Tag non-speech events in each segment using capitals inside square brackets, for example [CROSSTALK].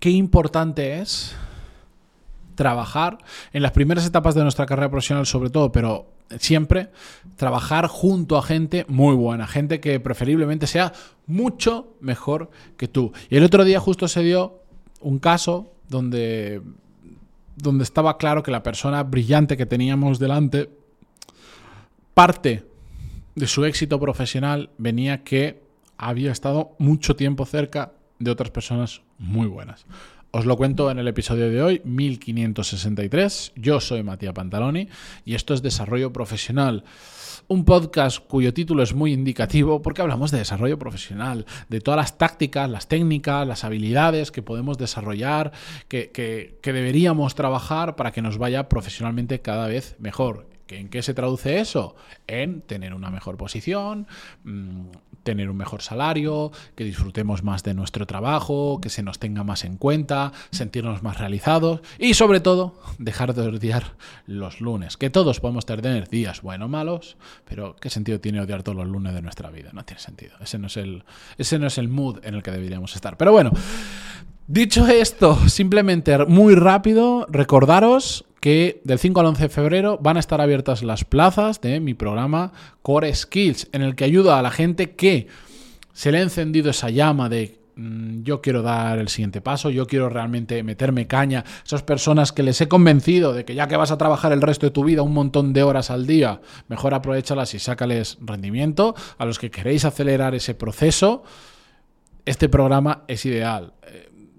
qué importante es trabajar en las primeras etapas de nuestra carrera profesional sobre todo, pero siempre trabajar junto a gente muy buena, gente que preferiblemente sea mucho mejor que tú. Y el otro día justo se dio un caso donde, donde estaba claro que la persona brillante que teníamos delante, parte de su éxito profesional venía que había estado mucho tiempo cerca de otras personas muy buenas. Os lo cuento en el episodio de hoy, 1563. Yo soy Matías Pantaloni y esto es Desarrollo Profesional. Un podcast cuyo título es muy indicativo porque hablamos de desarrollo profesional, de todas las tácticas, las técnicas, las habilidades que podemos desarrollar, que, que deberíamos trabajar para que nos vaya profesionalmente cada vez mejor. ¿En qué se traduce eso? En tener una mejor posición, mm, tener un mejor salario, que disfrutemos más de nuestro trabajo, que se nos tenga más en cuenta, sentirnos más realizados y sobre todo dejar de odiar los lunes. Que todos podemos tener días buenos o malos, pero ¿qué sentido tiene odiar todos los lunes de nuestra vida? No tiene sentido. Ese no es el, ese no es el mood en el que deberíamos estar. Pero bueno. Dicho esto, simplemente muy rápido, recordaros que del 5 al 11 de febrero van a estar abiertas las plazas de mi programa Core Skills, en el que ayuda a la gente que se le ha encendido esa llama de mm, yo quiero dar el siguiente paso, yo quiero realmente meterme caña. Esas personas que les he convencido de que ya que vas a trabajar el resto de tu vida un montón de horas al día, mejor aprovechalas y sácales rendimiento. A los que queréis acelerar ese proceso, este programa es ideal.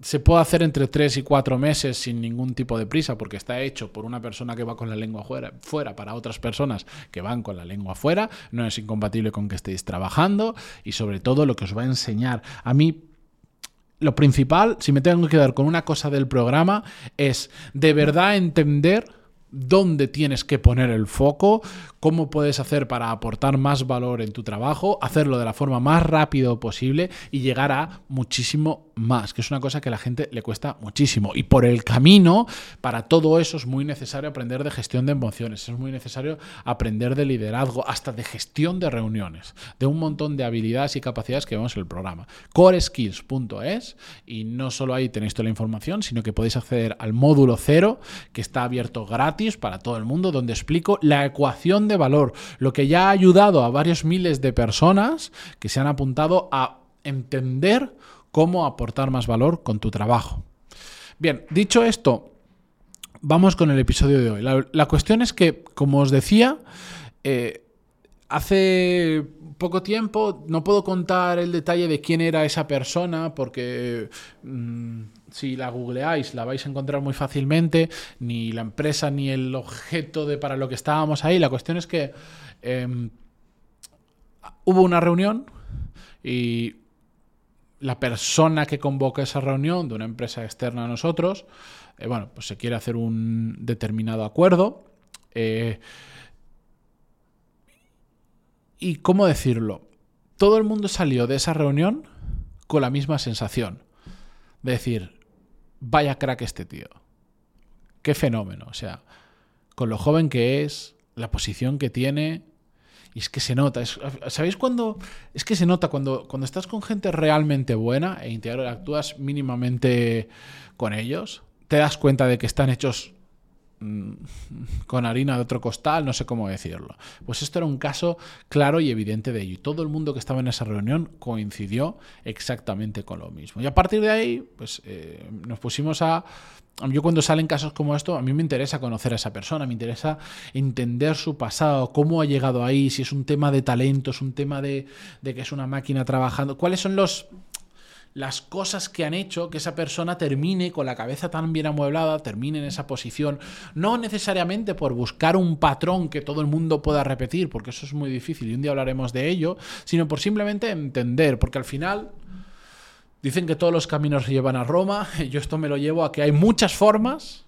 Se puede hacer entre 3 y 4 meses sin ningún tipo de prisa, porque está hecho por una persona que va con la lengua fuera, fuera para otras personas que van con la lengua fuera, no es incompatible con que estéis trabajando y sobre todo lo que os va a enseñar. A mí lo principal, si me tengo que quedar con una cosa del programa, es de verdad entender dónde tienes que poner el foco, cómo puedes hacer para aportar más valor en tu trabajo, hacerlo de la forma más rápido posible y llegar a muchísimo más, que es una cosa que a la gente le cuesta muchísimo. Y por el camino, para todo eso es muy necesario aprender de gestión de emociones, es muy necesario aprender de liderazgo, hasta de gestión de reuniones, de un montón de habilidades y capacidades que vemos en el programa. coreskills.es y no solo ahí tenéis toda la información, sino que podéis acceder al módulo cero, que está abierto gratis para todo el mundo, donde explico la ecuación de valor, lo que ya ha ayudado a varios miles de personas que se han apuntado a entender cómo aportar más valor con tu trabajo. Bien, dicho esto, vamos con el episodio de hoy. La, cuestión es que, como os decía, eh, hace poco tiempo no puedo contar el detalle de quién era esa persona porque mm, si la googleáis la vais a encontrar muy fácilmente, ni la empresa ni el objeto de para lo que estábamos ahí. La cuestión es que em, hubo una reunión y la persona que convoca esa reunión de una empresa externa a nosotros, eh, bueno, pues se quiere hacer un determinado acuerdo. Eh, y cómo decirlo, todo el mundo salió de esa reunión con la misma sensación. De decir, vaya crack este tío. Qué fenómeno. O sea, con lo joven que es, la posición que tiene, y es que se nota. ¿Sabéis cuándo? Es que se nota cuando, cuando estás con gente realmente buena e interactúas mínimamente con ellos, te das cuenta de que están hechos [LAUGHS] con harina de otro costal, no sé cómo decirlo. Pues esto era un caso claro y evidente de ello. Y todo el mundo que estaba en esa reunión coincidió exactamente con lo mismo. Y a partir de ahí, pues eh, nos pusimos a... Yo cuando salen casos como esto, a mí me interesa conocer a esa persona, me interesa entender su pasado, cómo ha llegado ahí, si es un tema de talento, es un tema de, de que es una máquina trabajando, cuáles son los las cosas que han hecho que esa persona termine con la cabeza tan bien amueblada, termine en esa posición, no necesariamente por buscar un patrón que todo el mundo pueda repetir, porque eso es muy difícil y un día hablaremos de ello, sino por simplemente entender, porque al final dicen que todos los caminos llevan a Roma, [LAUGHS] yo esto me lo llevo a que hay muchas formas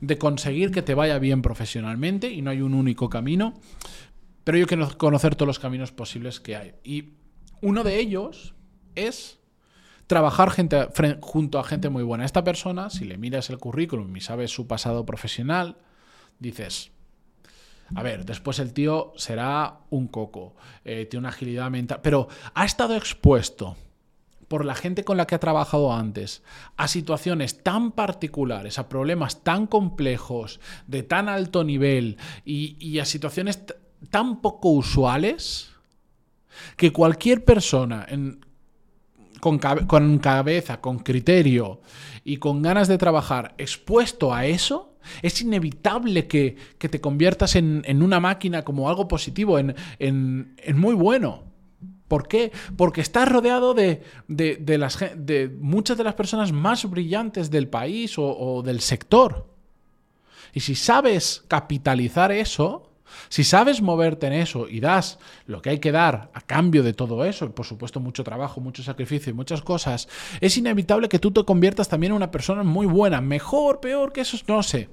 de conseguir que te vaya bien profesionalmente y no hay un único camino, pero yo quiero conocer todos los caminos posibles que hay. Y uno de ellos es trabajar gente, junto a gente muy buena. Esta persona, si le miras el currículum y sabes su pasado profesional, dices, a ver, después el tío será un coco, eh, tiene una agilidad mental, pero ha estado expuesto por la gente con la que ha trabajado antes a situaciones tan particulares, a problemas tan complejos, de tan alto nivel y, a situaciones tan poco usuales, que cualquier persona con, cabeza, con criterio y con ganas de trabajar expuesto a eso, es inevitable que, te conviertas en, una máquina como algo positivo, en, en muy bueno. ¿Por qué? Porque estás rodeado de, las, de, muchas de las personas más brillantes del país o, del sector. Y si sabes capitalizar eso, si sabes moverte en eso y das lo que hay que dar a cambio de todo eso, por supuesto mucho trabajo, mucho sacrificio y muchas cosas, es inevitable que tú te conviertas también en una persona muy buena, mejor, peor que eso, no sé.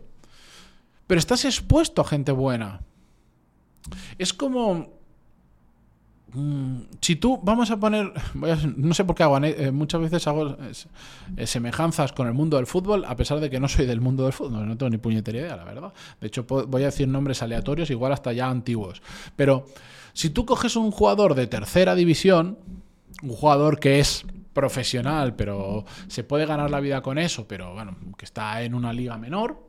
Pero estás expuesto a gente buena. Es como si tú, vamos a poner, [LAUGHS] no sé por qué hago, eh, muchas veces hago eh, semejanzas con el mundo del fútbol, a pesar de que no soy del mundo del fútbol, no tengo ni puñetera idea, la verdad. De hecho, voy a decir nombres aleatorios, igual hasta ya antiguos. Pero si tú coges un jugador de tercera división, un jugador que es profesional, pero se puede ganar la vida con eso, pero bueno, que está en una liga menor,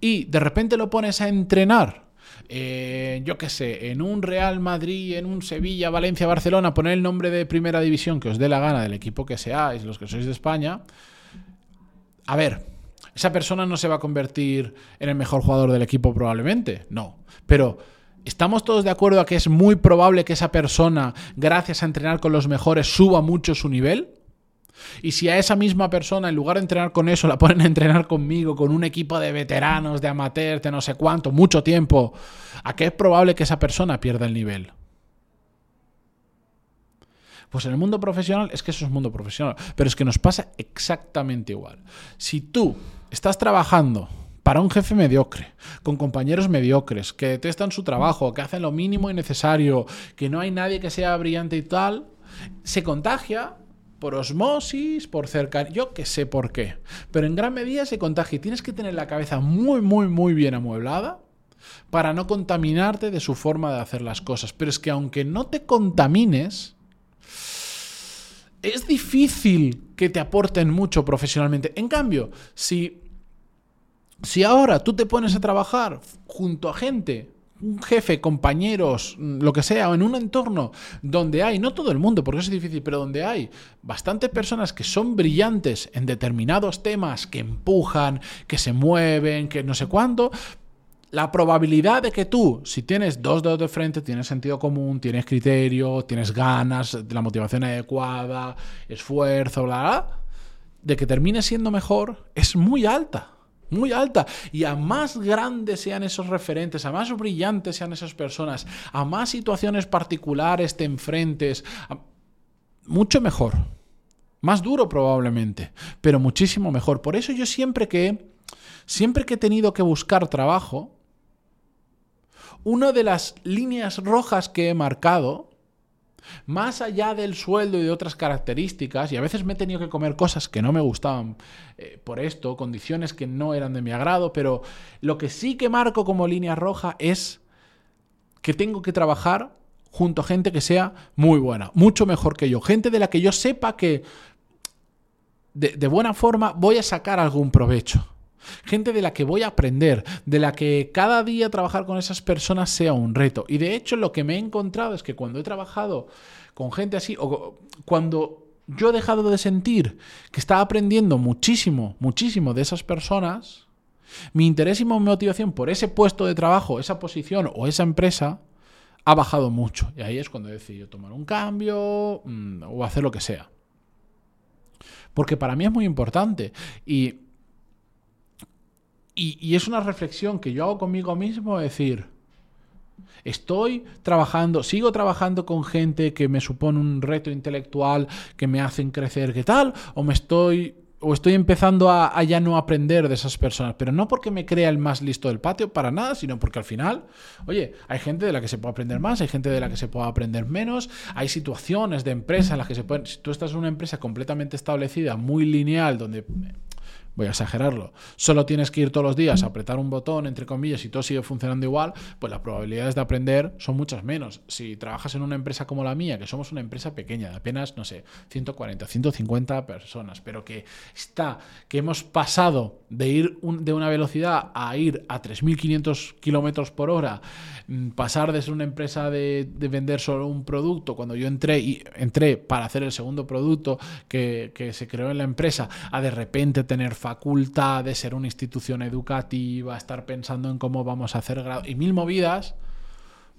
y de repente lo pones a entrenar eh, yo qué sé, en un Real Madrid, en un Sevilla, Valencia, Barcelona, poner el nombre de primera división que os dé la gana del equipo que seáis, los que sois de España, a ver, esa persona no se va a convertir en el mejor jugador del equipo probablemente, no, pero... ¿Estamos todos de acuerdo a que es muy probable que esa persona, gracias a entrenar con los mejores, suba mucho su nivel? Y si a esa misma persona, en lugar de entrenar con eso, la ponen a entrenar conmigo, con un equipo de veteranos, de amateurs, de no sé cuánto, mucho tiempo, ¿a qué es probable que esa persona pierda el nivel? Pues en el mundo profesional es que eso es mundo profesional, pero es que nos pasa exactamente igual. Si tú estás trabajando para un jefe mediocre, con compañeros mediocres, que detestan su trabajo, que hacen lo mínimo y necesario, que no hay nadie que sea brillante y tal, se contagia por osmosis, por cercanía, yo que sé por qué. Pero en gran medida se contagia tienes que tener la cabeza muy, muy, muy bien amueblada para no contaminarte de su forma de hacer las cosas. Pero es que aunque no te contamines, es difícil que te aporten mucho profesionalmente. En cambio, si, si ahora tú te pones a trabajar junto a gente un jefe, compañeros, mm, lo que sea, o en un entorno donde hay, no todo el mundo, porque eso es difícil, pero donde hay bastantes personas que son brillantes en determinados temas, que empujan, que se mueven, que no sé cuánto, la probabilidad de que tú, si tienes dos dedos de frente, tienes sentido común, tienes criterio, tienes ganas, la motivación adecuada, esfuerzo, bla, bla, de que termines siendo mejor, es muy alta muy alta. Y a más grandes sean esos referentes, a más brillantes sean esas personas, a más situaciones particulares te enfrentes, mucho mejor. Más duro probablemente, pero muchísimo mejor. Por eso yo siempre que, siempre que he tenido que buscar trabajo, una de las líneas rojas que he marcado más allá del sueldo y de otras características, y a veces me he tenido que comer cosas que no me gustaban eh, por esto, condiciones que no eran de mi agrado, pero lo que sí que marco como línea roja es que tengo que trabajar junto a gente que sea muy buena, mucho mejor que yo, gente de la que yo sepa que de buena forma voy a sacar algún provecho. Gente de la que voy a aprender, de la que cada día trabajar con esas personas sea un reto. Y de hecho lo que me he encontrado es que cuando he trabajado con gente así, o cuando yo he dejado de sentir que estaba aprendiendo muchísimo, muchísimo de esas personas, mi interés y mi motivación por ese puesto de trabajo, esa posición o esa empresa ha bajado mucho. Y ahí es cuando he decidido tomar un cambio mm, o hacer lo que sea. Porque para mí es muy importante. Y y, es una reflexión que yo hago conmigo mismo, decir, Estoy trabajando, sigo trabajando con gente que me supone un reto intelectual, que me hacen crecer, ¿qué tal? O me estoy o estoy empezando a, a, ya no aprender de esas personas, pero no porque me crea el más listo del patio, para nada, sino porque al final, oye, hay gente de la que se puede aprender más, hay gente de la que se puede aprender menos, hay situaciones de empresa en las que se pueden, si tú estás en una empresa completamente establecida, muy lineal, donde voy a exagerarlo, solo tienes que ir todos los días a apretar un botón, entre comillas, y todo sigue funcionando igual, pues las probabilidades de aprender son muchas menos. Si trabajas en una empresa como la mía, que somos una empresa pequeña, de apenas, no sé, 140, 150 personas, pero que está, que hemos pasado de ir de una velocidad a ir a 3.500 kilómetros por hora, mm, pasar de ser una empresa de, de, vender solo un producto, cuando yo entré y entré para hacer el segundo producto que, que se creó en la empresa, a de repente tener facultad de ser una institución educativa, estar pensando en cómo vamos a hacer grado y mil movidas.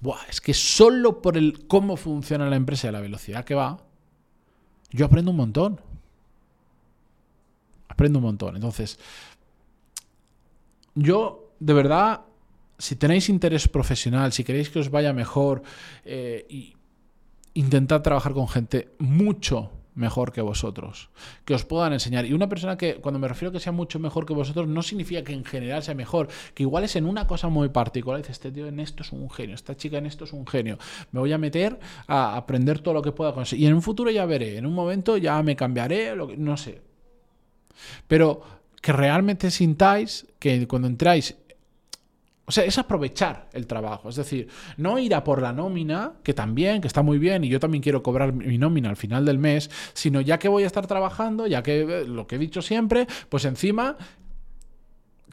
Buah, es que solo por el cómo funciona la empresa y la velocidad que va, yo aprendo un montón. Aprendo un montón. Entonces, yo, de verdad, si tenéis interés profesional, si queréis que os vaya mejor, eh, intentad trabajar con gente mucho mejor que vosotros, que os puedan enseñar. Y una persona que, cuando me refiero a que sea mucho mejor que vosotros, no significa que en general sea mejor, que igual es en una cosa muy particular. Dice, este tío en esto es un genio, esta chica en esto es un genio. Me voy a meter a aprender todo lo que pueda conseguir. Y en un futuro ya veré, en un momento ya me cambiaré, lo que, no sé. Pero que realmente sintáis que cuando entráis o sea, es aprovechar el trabajo. Es decir, no ir a por la nómina, que también, que está muy bien, y yo también quiero cobrar mi nómina al final del mes, sino ya que voy a estar trabajando, ya que eh, lo que he dicho siempre, pues encima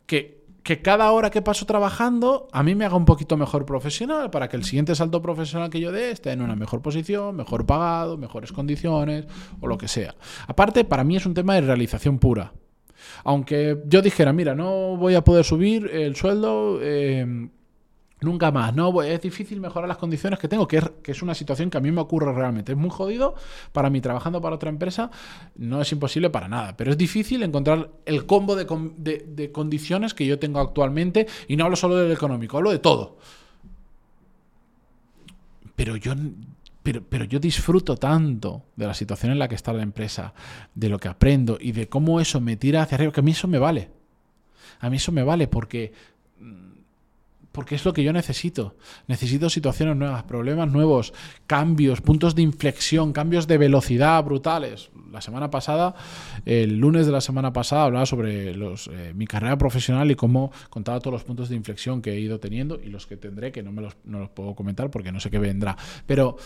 que, que cada hora que paso trabajando a mí me haga un poquito mejor profesional, para que el siguiente salto profesional que yo dé esté en una mejor posición, mejor pagado, mejores condiciones, o lo que sea. Aparte, para mí es un tema de realización pura. Aunque yo dijera, mira, no voy a poder subir el sueldo. Eh, nunca más, ¿no? Es difícil mejorar las condiciones que tengo, que es, que es, una situación que a mí me ocurre realmente. Es muy jodido para mí trabajando para otra empresa, no es imposible para nada, pero es difícil encontrar el combo de, de, de condiciones que yo tengo actualmente, y no hablo solo del económico, hablo de todo. Pero yo, pero, pero, yo disfruto tanto de la situación en la que está la empresa, de lo que aprendo y de cómo eso me tira hacia arriba, que a mí eso me vale. A mí eso me vale porque porque es lo que yo necesito. Necesito situaciones nuevas, problemas nuevos, cambios, puntos de inflexión, cambios de velocidad brutales. La semana pasada, el lunes de la semana pasada, hablaba sobre los, eh, mi carrera profesional y cómo contaba todos los puntos de inflexión que he ido teniendo y los que tendré, que no me los, no los puedo comentar porque no sé qué vendrá. Pero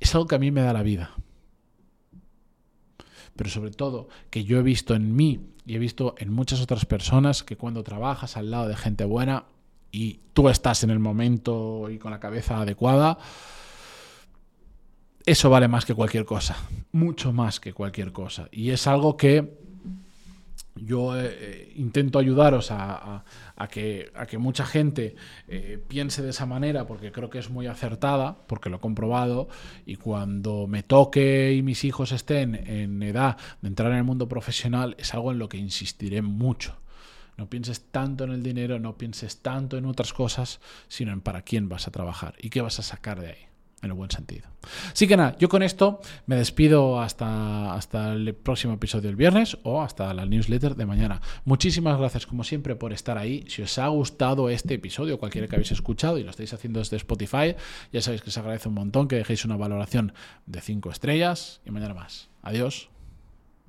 es algo que a mí me da la vida. Pero sobre todo que yo he visto en mí y he visto en muchas otras personas que cuando trabajas al lado de gente buena, y tú estás en el momento y con la cabeza adecuada, eso vale más que cualquier cosa, mucho más que cualquier cosa. Y es algo que yo eh, eh, intento ayudaros a, que, a, que, mucha gente eh, piense de esa manera porque creo que es muy acertada, porque lo he comprobado y cuando me toque y mis hijos estén en edad de entrar en el mundo profesional es algo en lo que insistiré mucho. No pienses tanto en el dinero, no pienses tanto en otras cosas, sino en para quién vas a trabajar y qué vas a sacar de ahí en el buen sentido. Así que nada, yo con esto me despido hasta, hasta el próximo episodio del viernes o hasta la newsletter de mañana. Muchísimas gracias como siempre por estar ahí. Si os ha gustado este episodio, cualquiera que habéis escuchado y lo estáis haciendo desde Spotify, ya sabéis que os agradece un montón que dejéis una valoración de 5 estrellas y mañana más. Adiós.